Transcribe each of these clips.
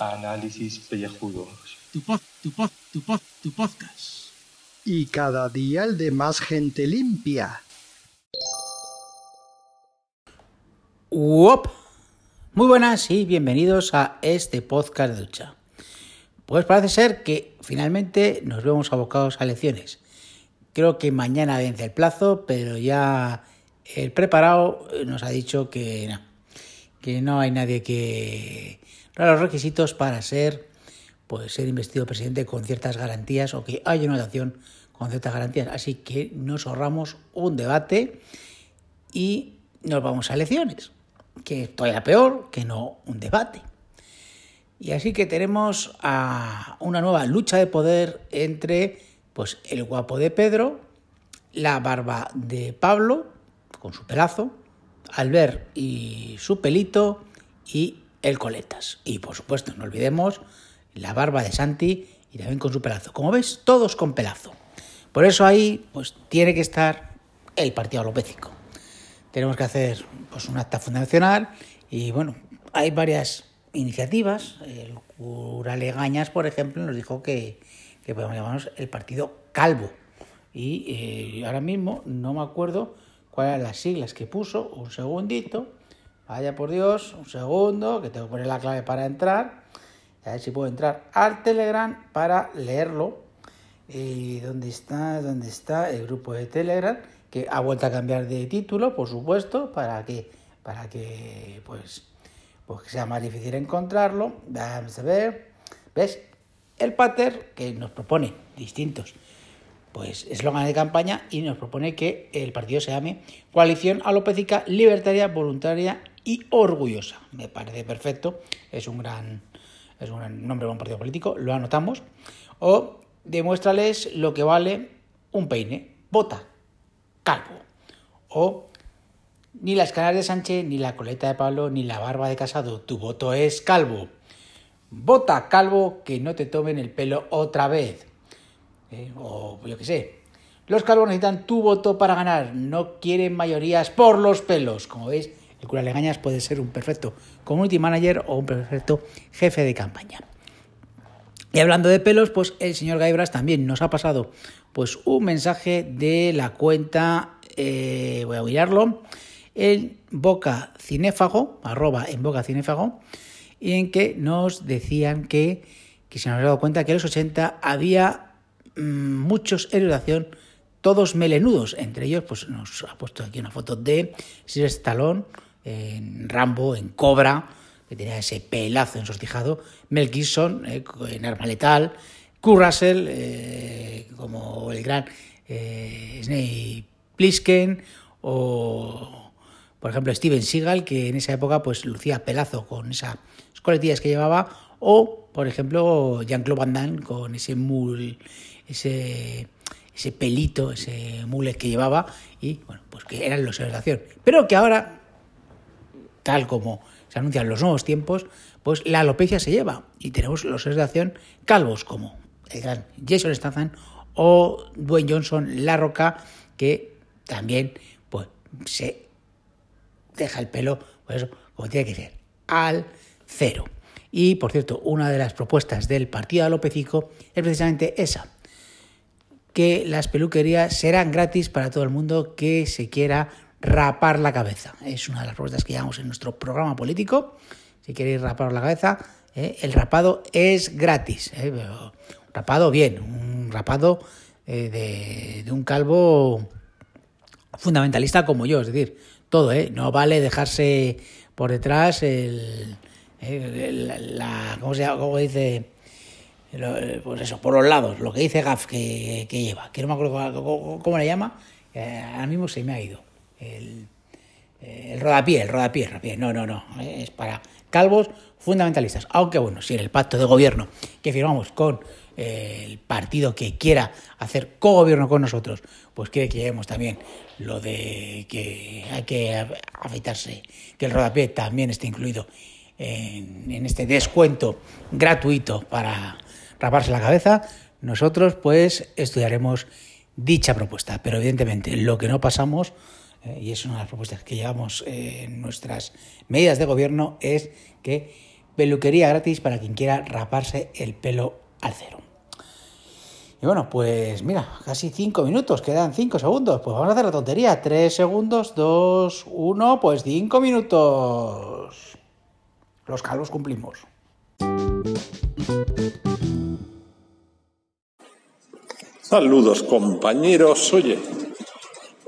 Análisis pellejudos. Tu pod, tu pod, tu pod, tu podcast. Y cada día el de más gente limpia. ¡Wop! Muy buenas y bienvenidos a este podcast de ducha. Pues parece ser que finalmente nos vemos abocados a elecciones. Creo que mañana vence el plazo, pero ya el preparado nos ha dicho que no, que no hay nadie que los requisitos para ser pues ser investido presidente con ciertas garantías o que haya una elección con ciertas garantías. Así que nos ahorramos un debate y nos vamos a elecciones, que es todavía peor que no un debate. Y así que tenemos a una nueva lucha de poder entre pues el guapo de Pedro, la barba de Pablo, con su pelazo, Albert y su pelito, y el coletas. Y por supuesto, no olvidemos la barba de Santi y también con su pelazo. Como ves, todos con pelazo. Por eso ahí pues tiene que estar el partido alopécico. Tenemos que hacer pues un acta fundacional y bueno, hay varias iniciativas. El cura Legañas, por ejemplo, nos dijo que, que podemos llamarnos el partido calvo. Y eh, ahora mismo no me acuerdo cuáles eran las siglas que puso. Un segundito. Vaya por Dios, un segundo, que tengo que poner la clave para entrar. A ver si puedo entrar al Telegram para leerlo. ¿Y dónde está? ¿Dónde está el grupo de Telegram? Que ha vuelto a cambiar de título, por supuesto, para que, para que pues, pues que sea más difícil encontrarlo. Vamos a ver. ¿Ves? El pater que nos propone distintos pues eslogan de campaña y nos propone que el partido se llame Coalición Alopécica Libertaria, Voluntaria y Orgullosa. Me parece perfecto, es un gran, es un nombre para un partido político, lo anotamos. O demuéstrales lo que vale un peine, bota, calvo. O ni las canas de Sánchez, ni la coleta de Pablo, ni la barba de Casado, tu voto es calvo. Vota calvo que no te tomen el pelo otra vez. ¿eh? o yo qué sé. Los calvos necesitan tu voto para ganar, no quieren mayorías por los pelos. Como veis, el cura Legañas puede ser un perfecto community manager o un perfecto jefe de campaña. Y hablando de pelos, pues el señor Gaibras también nos ha pasado pues un mensaje de la cuenta, eh, voy a mirarlo, en Boca Cinéfago, arroba en Boca Cinéfago, y en que nos decían que, que se nos había dado cuenta que en los 80 había Mm, muchos héroes de acción, todos melenudos. Entre ellos, pues nos ha puesto aquí una foto de Sir Stallone, en Rambo, en Cobra, que tenía ese pelazo ensortijado, Mel Gibson eh, en Arma Letal, Kurt Russell eh, como el gran eh, Snake Plissken o por ejemplo Steven Seagal que en esa época pues lucía pelazo con esas coletillas que llevaba o por ejemplo Jean-Claude Van Damme con ese mul ese, ese pelito, ese mule que llevaba, y bueno, pues que eran los de acción. Pero que ahora, tal como se anuncian los nuevos tiempos, pues la alopecia se lleva y tenemos los héroes de acción calvos como el Jason Statham o Dwayne Johnson, La Roca, que también pues se deja el pelo, pues eso, como tiene que ser, al cero. Y por cierto, una de las propuestas del partido alopecico es precisamente esa, que las peluquerías serán gratis para todo el mundo que se quiera rapar la cabeza. Es una de las propuestas que llevamos en nuestro programa político. Si queréis rapar la cabeza, ¿eh? el rapado es gratis. ¿eh? rapado bien, un rapado eh, de, un calvo fundamentalista como yo. Es decir, todo, ¿eh? no vale dejarse por detrás el, la, ¿cómo se llama? ¿Cómo dice? Eh, pues eso, por los lados, lo que dice Gaff que, lleva, que no me acuerdo cómo, le llama, eh, ahora mismo se me ha ido. El, eh, el rodapié, el rodapié, no, no, no, es para calvos fundamentalistas. Aunque bueno, si en el pacto de gobierno que firmamos con el partido que quiera hacer co-gobierno con nosotros, pues quiere que llevemos también lo de que hay que afeitarse, que el rodapié también esté incluido en este descuento gratuito para raparse la cabeza, nosotros pues estudiaremos dicha propuesta. Pero evidentemente lo que no pasamos, eh, y es una de las propuestas que llevamos en nuestras medidas de gobierno, es que peluquería gratis para quien quiera raparse el pelo al cero. Y bueno, pues mira, casi cinco minutos, quedan cinco segundos. Pues vamos a hacer la tontería. Tres segundos, dos, uno, pues cinco minutos. Los calvos cumplimos. Saludos compañeros, oye,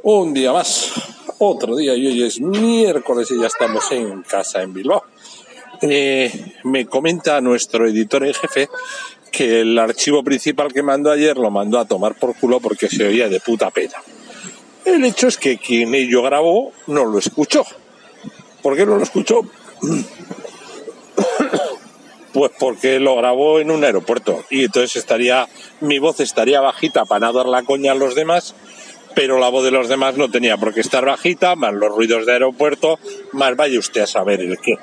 un día más, otro día y hoy es miércoles y ya estamos en casa en Bilbao. Eh, me comenta nuestro editor en jefe que el archivo principal que mandó ayer lo mandó a tomar por culo porque se oía de puta pena. El hecho es que quien ello grabó no lo escuchó. ¿Por qué no lo escuchó? Pues porque lo grabó en un aeropuerto y entonces estaría mi voz estaría bajita para no dar la coña a los demás, pero la voz de los demás no tenía por qué estar bajita, más los ruidos de aeropuerto, más vaya usted a saber el qué.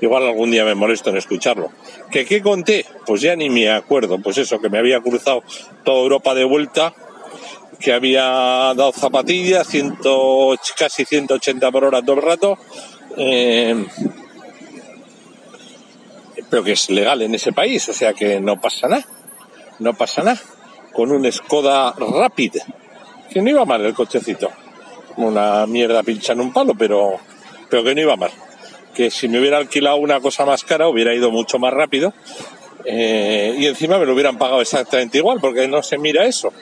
Igual algún día me molesto en escucharlo. ¿Que qué conté? Pues ya ni me acuerdo. Pues eso, que me había cruzado toda Europa de vuelta, que había dado zapatillas, ciento, casi 180 por hora todo el rato. Eh, pero que es legal en ese país, o sea que no pasa nada. No pasa nada. Con un Skoda Rapid, que no iba mal el cochecito. Una mierda pincha en un palo, pero, pero que no iba mal que si me hubiera alquilado una cosa más cara hubiera ido mucho más rápido eh, y encima me lo hubieran pagado exactamente igual porque no se mira eso.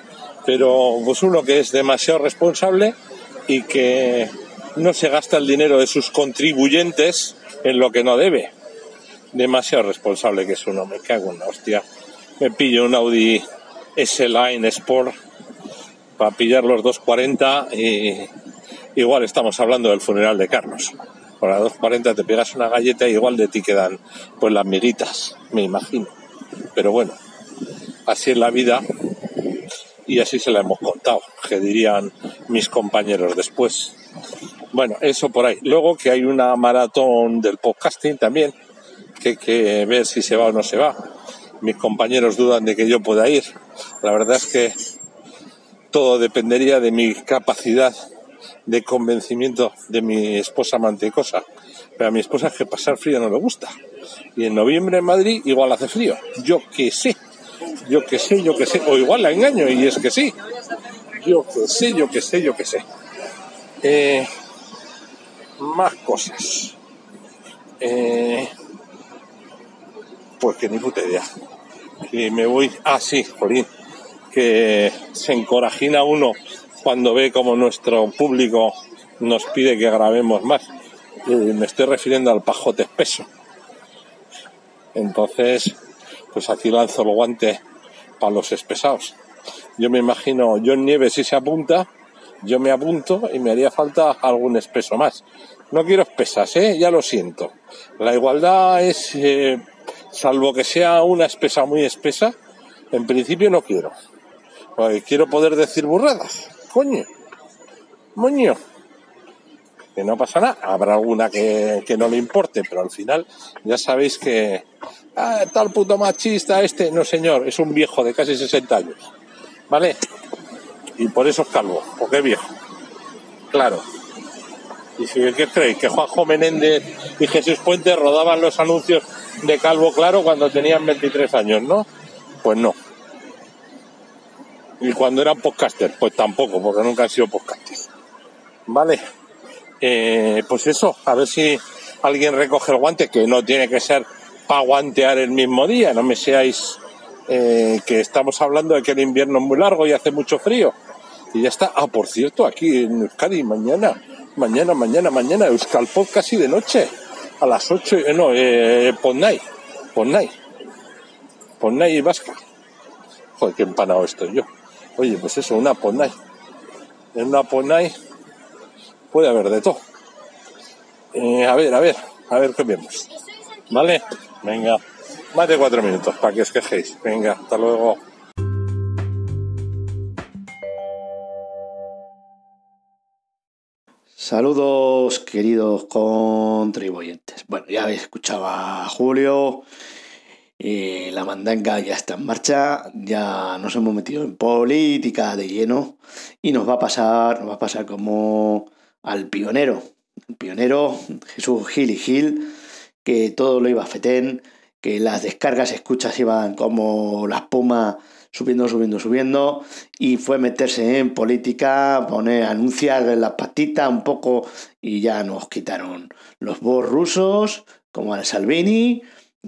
Pero pues uno que es demasiado responsable y que no se gasta el dinero de sus contribuyentes en lo que no debe. Demasiado responsable que es uno, me cago en la hostia. Me pillo un Audi S-Line Sport para pillar los 240 y igual estamos hablando del funeral de Carlos por las 2.40 te pegas una galleta y igual de ti quedan pues las miguitas, me imagino. Pero bueno, así es la vida y así se la hemos contado, que dirían mis compañeros después. Bueno, eso por ahí. Luego que hay una maratón del podcasting también, que que ver si se va o no se va. Mis compañeros dudan de que yo pueda ir. La verdad es que todo dependería de mi capacidad de convencimiento de mi esposa mantecosa. Pero a mi esposa es que pasar frío no le gusta. Y en noviembre en Madrid igual hace frío. Yo que sé. Yo que sé, yo que sé. O igual la engaño y es que sí. Yo que sé, yo que sé, yo que sé. Eh, más cosas. Eh, pues que ni puta idea. Que me voy. Ah, sí, Jolín. Que se encorajina uno cuando ve como nuestro público nos pide que grabemos más. Y me estoy refiriendo al pajote espeso. Entonces, pues aquí lanzo el guante para los espesados. Yo me imagino John Nieves si se apunta, yo me apunto y me haría falta algún espeso más. No quiero espesas, ¿eh? ya lo siento. La igualdad es, eh, salvo que sea una espesa muy espesa, en principio no quiero. Porque quiero poder decir burradas coño, moño. Que no pasa nada, habrá alguna que, no le importe, pero al final ya sabéis que ah, tal puto machista este, no señor, es un viejo de casi 60 años, ¿vale? Y por eso es calvo, porque es viejo, claro. Y si ¿qué creéis? Que Juanjo Menéndez y Jesús Puente rodaban los anuncios de Calvo Claro cuando tenían 23 años, ¿no? Pues no. Y cuando eran podcasters, pues tampoco, porque nunca han sido podcasters. Vale. Eh, pues eso, a ver si alguien recoge el guante, que no tiene que ser para guantear el mismo día, no me seáis eh, que estamos hablando de que el invierno es muy largo y hace mucho frío. Y ya está. Ah, por cierto, aquí en Euskadi, mañana, mañana, mañana, mañana, Euskal Podcast y de noche, a las 8, eh, no, eh, Ponnay, Ponnay y Vasca. Joder, qué empanado estoy yo. Oye, pues eso, una Ponai. En una Ponai puede haber de todo. Eh, a ver, a ver, a ver qué vemos. ¿Vale? Venga, más de cuatro minutos para que os quejéis. Venga, hasta luego. Saludos, queridos contribuyentes. Bueno, ya habéis escuchado a Julio. Eh, la mandanga ya está en marcha, ya nos hemos metido en política de lleno y nos va a pasar, nos va a pasar como al pionero, el pionero Jesús Gil y Gil, que todo lo iba a fetén, que las descargas escuchas iban como la espuma subiendo, subiendo, subiendo, y fue meterse en política, poner, anunciar en la patita un poco, y ya nos quitaron los boss rusos, como al Salvini,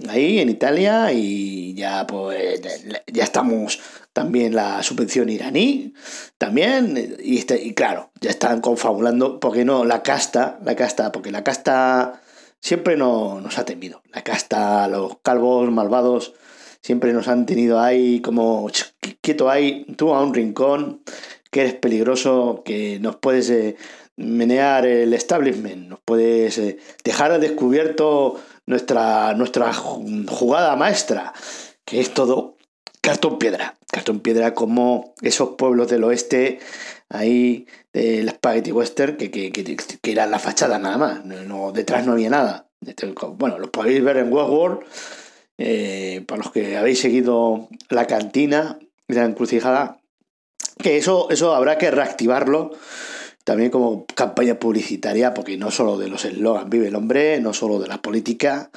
ahí en Italia, y ya pues ya estamos también la subvención iraní, también, y, este, y claro, ya están confabulando, porque no, la casta, la casta, porque la casta siempre no, nos ha temido, la casta, los calvos malvados, siempre nos han tenido ahí como quieto ahí, tú a un rincón, que eres peligroso, que nos puedes eh, menear el establishment, nos puedes eh, dejar al descubierto nuestra, nuestra jugada maestra, que es todo cartón piedra, cartón piedra como esos pueblos del oeste ahí del Spaghetti Western que, que, que, eran la fachada nada más, no, detrás no había nada. Bueno, los podéis ver en Westworld eh, para los que habéis seguido la cantina de la encrucijada, que eso, eso habrá que reactivarlo también como campaña publicitaria, porque no solo de los eslogans vive el hombre, no solo de la política,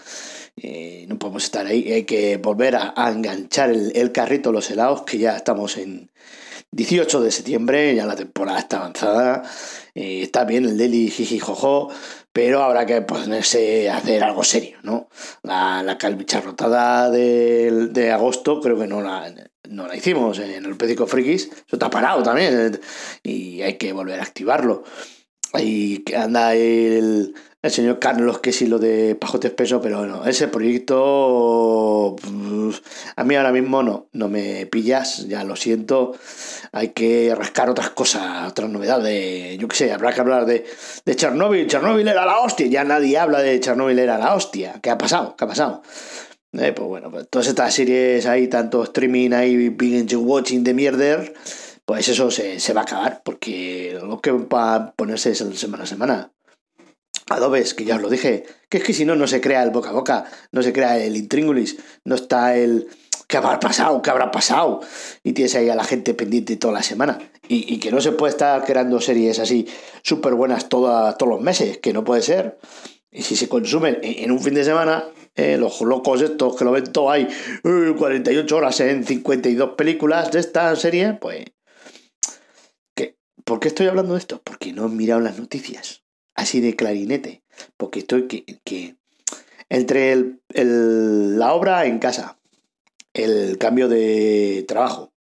eh, no podemos estar ahí, hay que volver a, enganchar el, el, carrito los helados, que ya estamos en 18 de septiembre, ya la temporada está avanzada, eh, está bien el deli jiji jojo, pero habrá que ponerse a hacer algo serio, ¿no? La, la calvicharrotada de, de agosto creo que no la, no la hicimos en el Pédico Frikis, eso está parado también y hay que volver a activarlo. Ahí anda el, el señor Carlos, que sí lo de Pajote Espeso, pero no, ese proyecto a mí ahora mismo no, no me pillas, ya lo siento, hay que rascar otras cosas, otras novedades, yo qué sé, habrá que hablar de, de Chernobyl, Chernobyl era la hostia, ya nadie habla de Chernobyl era la hostia, ¿qué ha pasado? ¿Qué ha pasado? Eh, pues bueno, pues todas estas series ahí, tanto streaming ahí, binge watching de mierder, pues eso se, se va a acabar, porque lo que va a ponerse es semana a semana. Adobes, que ya os lo dije, que es que si no, no se crea el boca a boca, no se crea el intríngulis, no está el ¿qué habrá pasado? ¿qué habrá pasado? Y tienes ahí a la gente pendiente toda la semana. Y, que no se puede estar creando series así súper buenas todos los meses, que no puede ser. Y si se consumen en, un fin de semana, eh, los locos estos que lo ven todo ahí, 48 horas en 52 películas de esta serie, pues... ¿qué? ¿Por qué estoy hablando de esto? Porque no he mirado las noticias así de clarinete, porque estoy que, que entre el, el, la obra en casa, el cambio de trabajo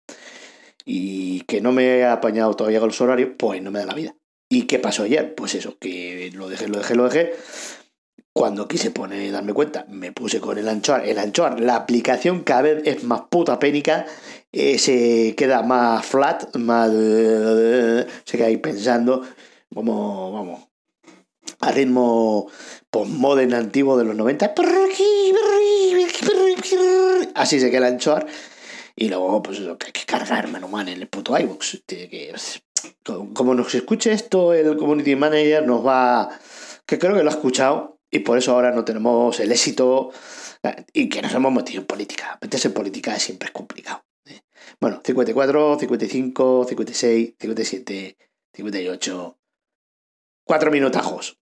y que no me he apañado todavía con los horarios, pues no me da la vida. ¿Y qué pasó ayer? Pues eso, que lo dejé, lo dejé, lo dejé. Cuando quise poner, darme cuenta, me puse con el anchoar. El anchoar, la aplicación cada vez es más puta pénica, eh, se queda más flat, más... se queda ahí pensando, como, vamos, a ritmo postmodern antiguo de los 90. Así se queda el anchoar. Y luego, pues hay que cargar manual en el puto iVoox. que, como nos escuche esto, el community manager nos va. que creo que lo ha escuchado. Y por eso ahora no tenemos el éxito. Y que nos hemos metido en política. Meterse en política siempre es complicado. Bueno, 54, 55, 56, 57, 58. Cuatro minutajos.